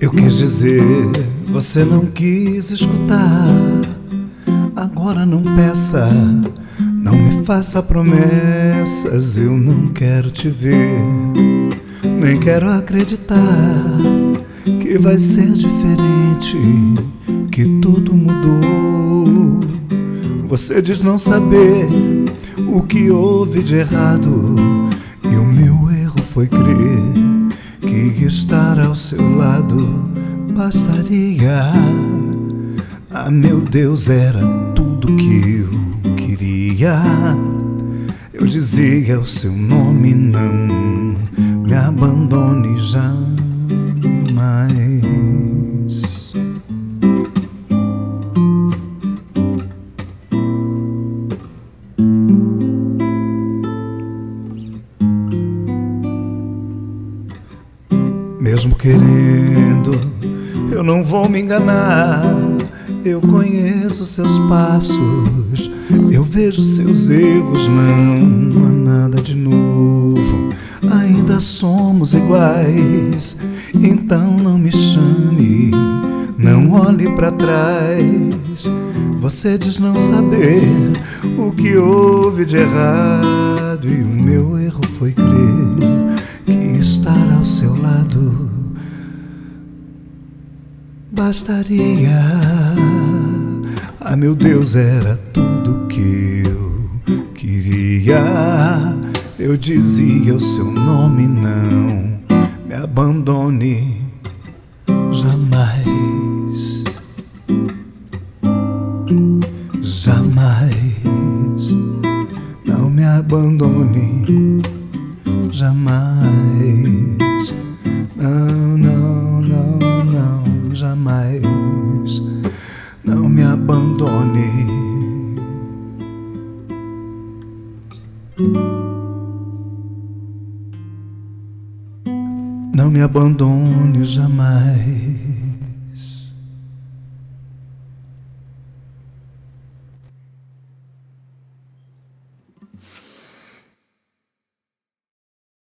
Eu quis dizer, você não quis escutar, agora não peça não me faça promessas. Eu não quero te ver, nem quero acreditar que vai ser diferente, que tudo mudou. Você diz não saber o que houve de errado, e o meu erro foi crer que estar ao seu lado bastaria. Ah, meu Deus, era tudo que eu queria. Eu dizia o seu nome, não me abandone jamais. Mesmo querendo, eu não vou me enganar. Eu conheço seus passos, eu vejo seus erros, não há nada de novo. Ainda somos iguais, então não me chame, não olhe para trás. Você diz não saber o que houve de errado, e o meu erro foi crer que estar ao seu lado bastaria. Ah, meu Deus, era tudo que eu queria. Eu dizia o seu nome, não me abandone jamais. Jamais, não me abandone jamais. Morning. Não me abandone jamais.